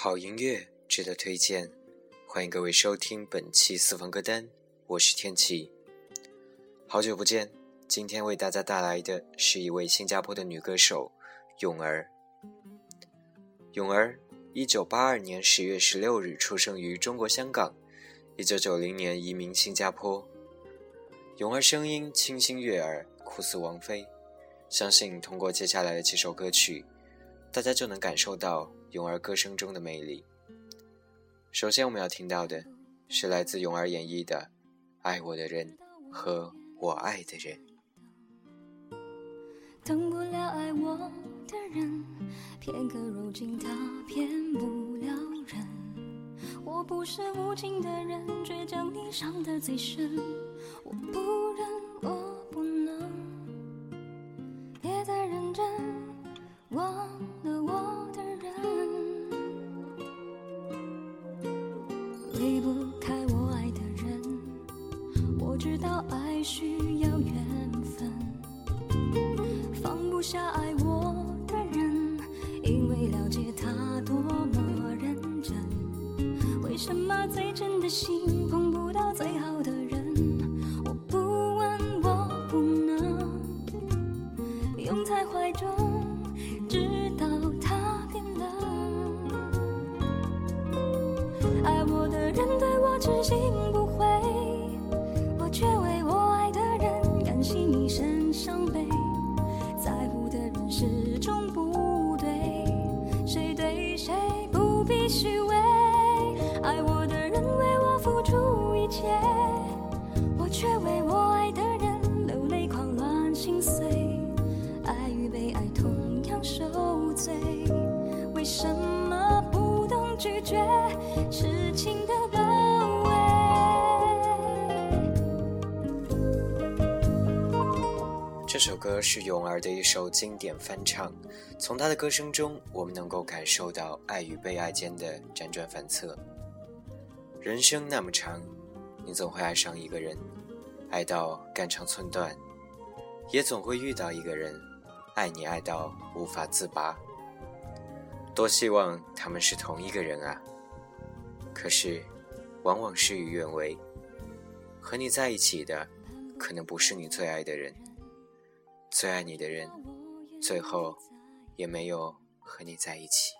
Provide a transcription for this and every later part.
好音乐值得推荐，欢迎各位收听本期私房歌单，我是天气。好久不见，今天为大家带来的是一位新加坡的女歌手泳儿。泳儿，一九八二年十月十六日出生于中国香港，一九九零年移民新加坡。泳儿声音清新悦耳，酷似王菲，相信通过接下来的几首歌曲，大家就能感受到。咏儿歌声中的魅力。首先，我们要听到的是来自咏儿演绎的《爱我的人和我爱的人》。等不了爱我的人，片刻如今他骗不了人。我不是无情的人，却将你伤得最深。我不什么最真的心拒绝？痴情的包围。这首歌是泳儿的一首经典翻唱，从她的歌声中，我们能够感受到爱与被爱间的辗转反侧。人生那么长，你总会爱上一个人，爱到肝肠寸断；也总会遇到一个人，爱你爱到无法自拔。多希望他们是同一个人啊！可是，往往事与愿违，和你在一起的，可能不是你最爱的人。最爱你的人，最后也没有和你在一起。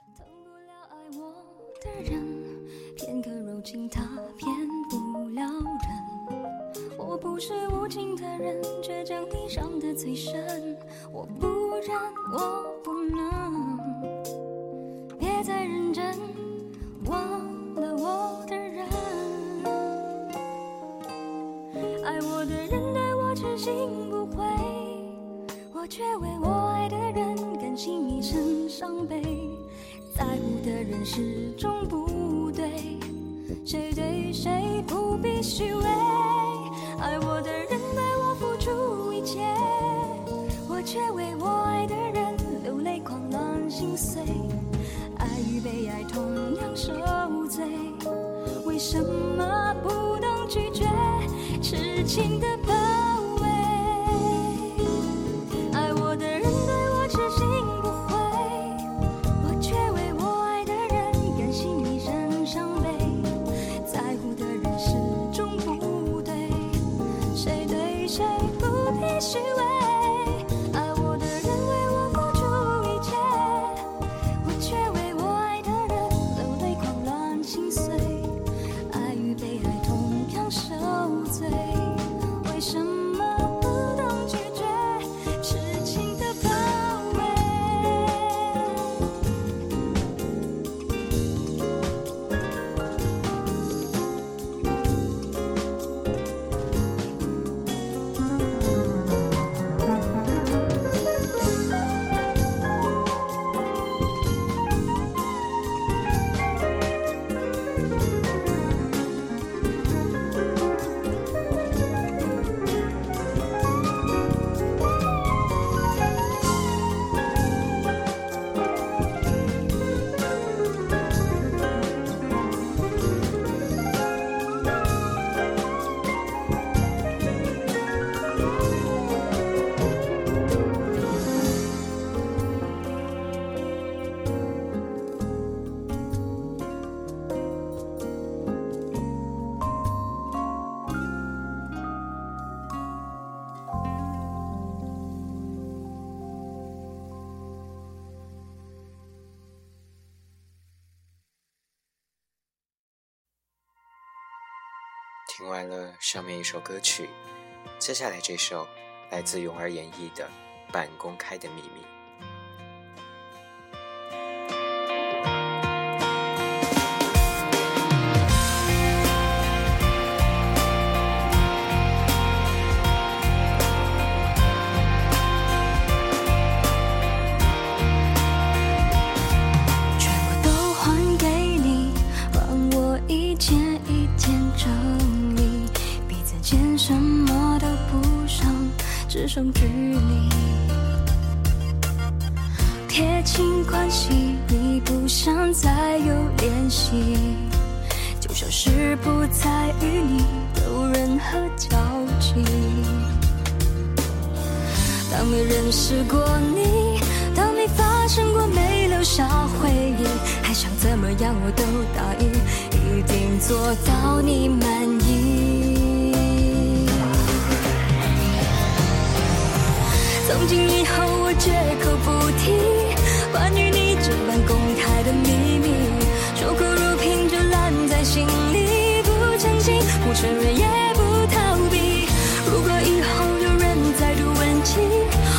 我，不。是无情的人，却将你伤得最深。我不忍，我不能，再认真，忘了我的人。爱我的人对我痴心不悔。我却为我爱的人甘心一生伤悲，在乎的人始终不对，谁对谁不必虚伪。爱我的人为我付出一切，我却为我爱的人流泪狂乱心碎。同样受罪，为什么不懂拒绝痴情的听完了上面一首歌曲，接下来这首来自泳儿演绎的《半公开的秘密》。生距离，撇清关系，你不想再有联系，就像是不再与你有任何交集。当没认识过你，当没发生过，没留下回忆，还想怎么样我都答应，一定做到你满意。从今以后，我绝口不提关于你这般公开的秘密，守口如瓶，就烂在心里，不澄清，不承认，也不逃避。如果以后有人再度问起，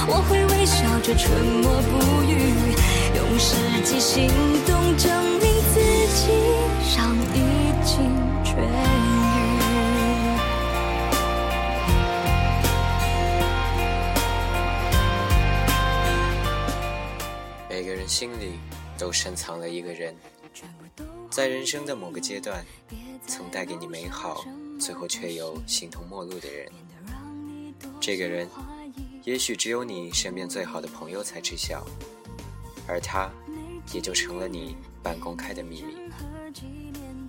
我会微笑着沉默不语，用实际行动证明自己伤已经痊心里都深藏了一个人，在人生的某个阶段，曾带给你美好，最后却又形同陌路的人。这个人，也许只有你身边最好的朋友才知晓，而他，也就成了你半公开的秘密。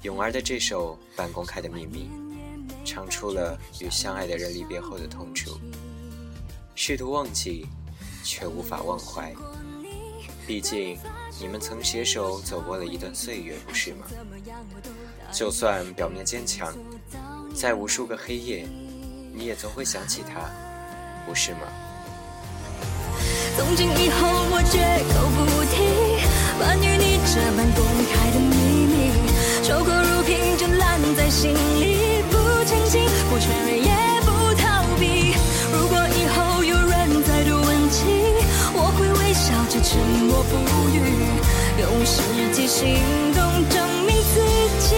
咏儿的这首《半公开的秘密》，唱出了与相爱的人离别后的痛楚，试图忘记，却无法忘怀。毕竟，你们曾携手走过了一段岁月，不是吗？就算表面坚强，在无数个黑夜，你也总会想起他，不是吗？从今以后，我绝口不提关于你这般公开的秘密，守口如瓶，就烂在心里，不澄清，不承认，沉默。不语，用实际行动证明自己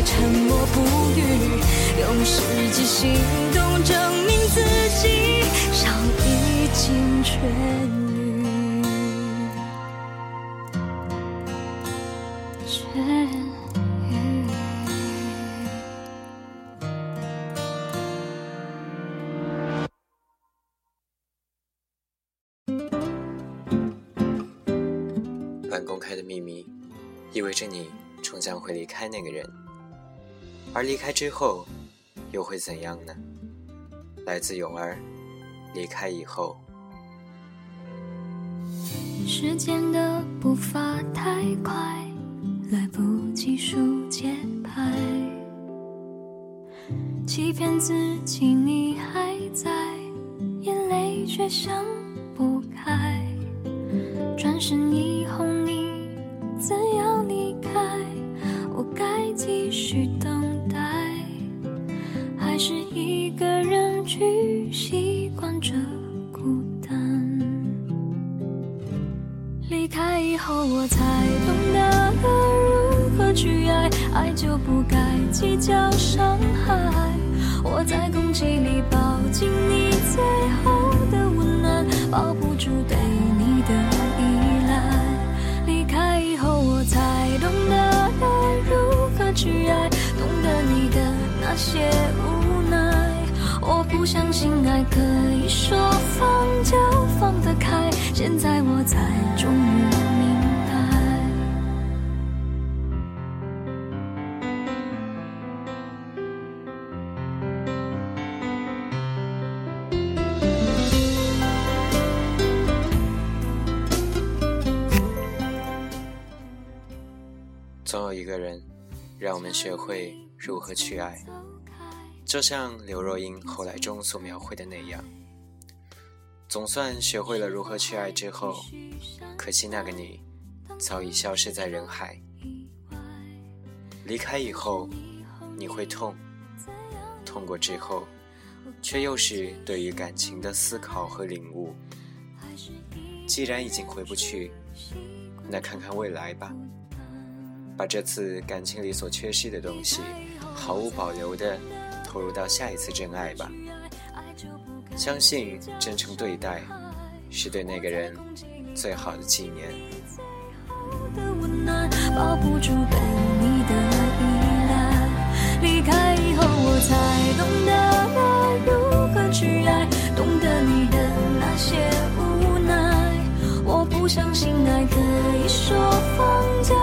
沉默不语，用实际行动证明自己伤已经痊愈。痊愈。半公开的秘密，意味着你终将会离开那个人。而离开之后，又会怎样呢？来自咏儿，离开以后。时间的步伐太快，来不及数节拍，欺骗自己你还在，眼泪却想不开，转身以后你怎样离开，我该继续。是一个人去习惯这孤单。离开以后，我才懂得如何去爱，爱就不该计较伤害。我在空气里抱紧你最后的温暖，抱不住对你的依赖。离开以后，我才懂得如何去爱，懂得你的那些无。我不相信爱可以说放就放得开，现在我才终于明白。总有一个人，让我们学会如何去爱。就像刘若英后来中所描绘的那样。总算学会了如何去爱之后，可惜那个你，早已消失在人海。离开以后，你会痛，痛过之后，却又是对于感情的思考和领悟。既然已经回不去，那看看未来吧。把这次感情里所缺失的东西，毫无保留的投入到下一次真爱吧。相信真诚对待，是对那个人最好的纪念。离开以后，我才懂得了如何去爱，懂得你的那些无奈。我不相信爱可以说放就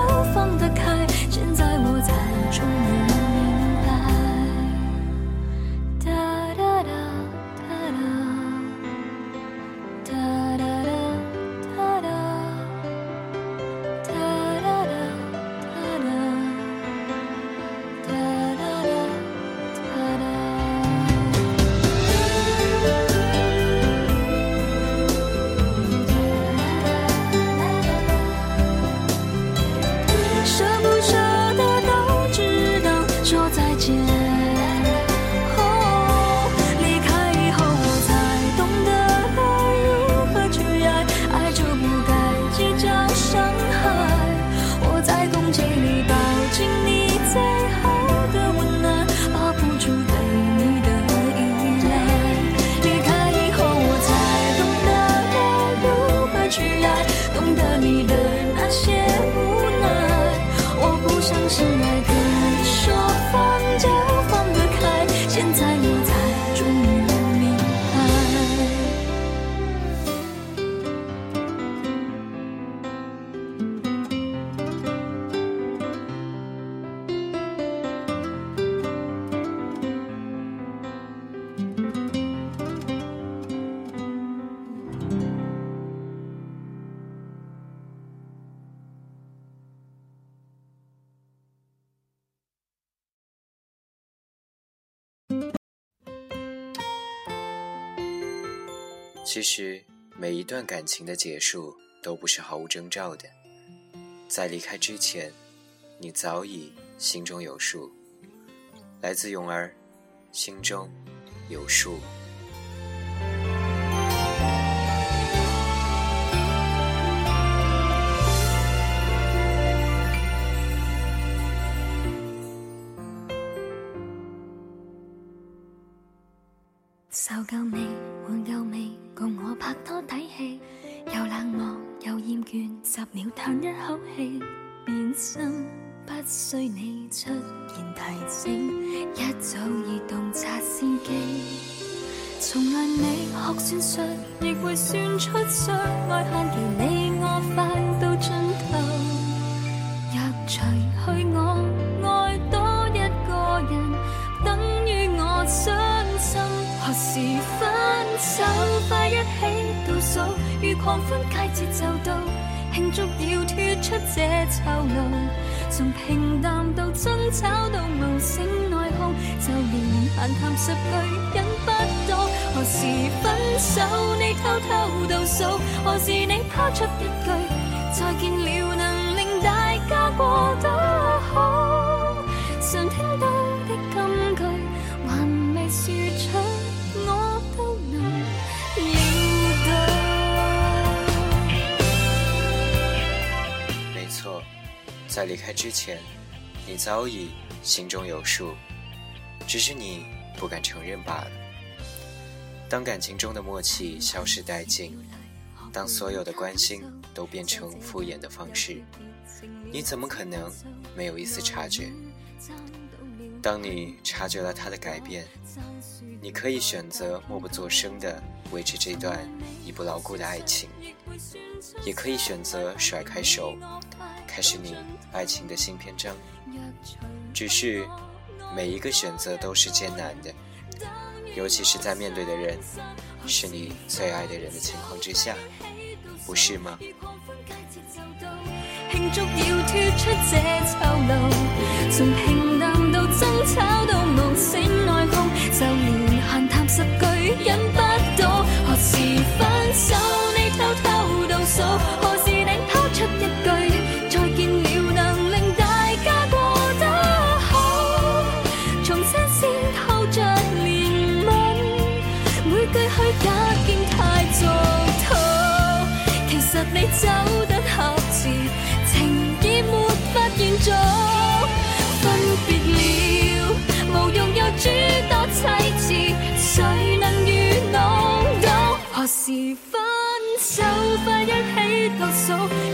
其实，每一段感情的结束都不是毫无征兆的。在离开之前，你早已心中有数。来自勇儿，心中有数。受够你，叹一口气，变心不需你出言提醒，一早已洞察先机。从来未学算术，亦会算出相爱限期，你我快到尽头，若除去我爱多一个人，等于我伤心。何时分手？快一起倒数，如狂欢佳节就到，庆祝要脱出这囚牢。从平淡到争吵到无声内耗，就连闲谈十句忍不到。何时分手？你偷偷倒数，何时你抛出一句再见了，能令大家过得好？常听在离开之前，你早已心中有数，只是你不敢承认罢了。当感情中的默契消失殆尽，当所有的关心都变成敷衍的方式，你怎么可能没有一丝察觉？当你察觉了他的改变，你可以选择默不作声地维持这段已不牢固的爱情，也可以选择甩开手。开始你爱情的新篇章，只是每一个选择都是艰难的，尤其是在面对的人是你最爱的人的情况之下，不是吗？吵到无醒内讧，就连闲谈十句忍不到，何时分手？你偷偷倒数，走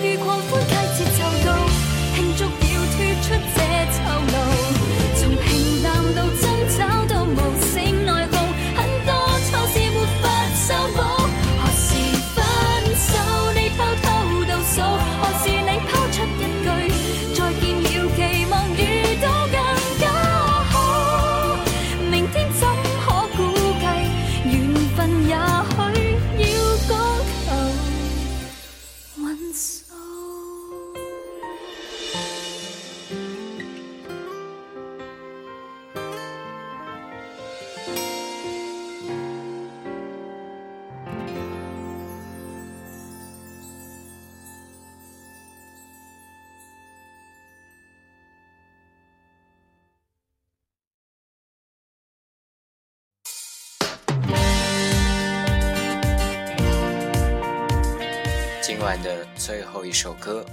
晚的最后一首歌，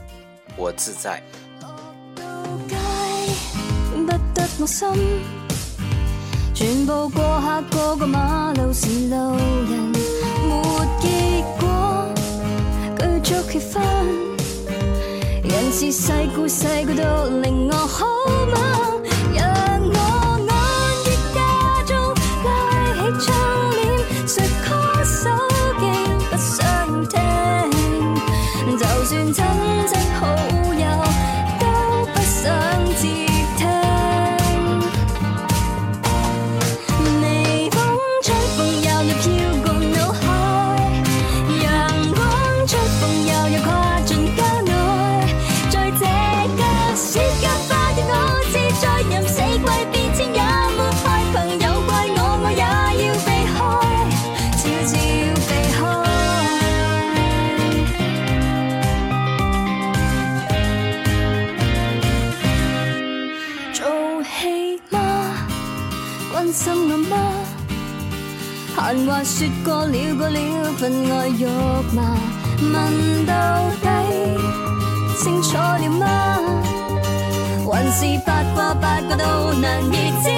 《我自在》。到街不得我心，全部過客過個馬路是路人，沒結果，居足缺分。人是世故世故都令我好猛，说过了过了，分外肉麻。问到底清楚了吗？还是八卦八卦都难以知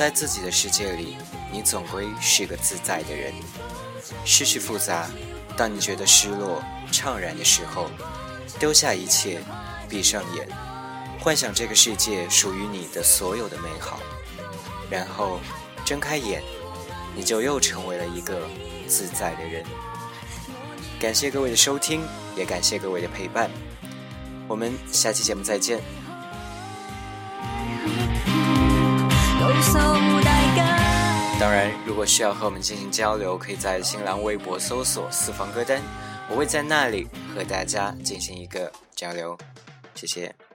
在自己的世界里，你总归是个自在的人。世事复杂，当你觉得失落、怅然的时候，丢下一切，闭上眼，幻想这个世界属于你的所有的美好，然后睁开眼，你就又成为了一个自在的人。感谢各位的收听，也感谢各位的陪伴，我们下期节目再见。当。然，如果需要和我们进行交流，可以在新浪微博搜索“四方歌单”，我会在那里和大家进行一个交流。谢谢。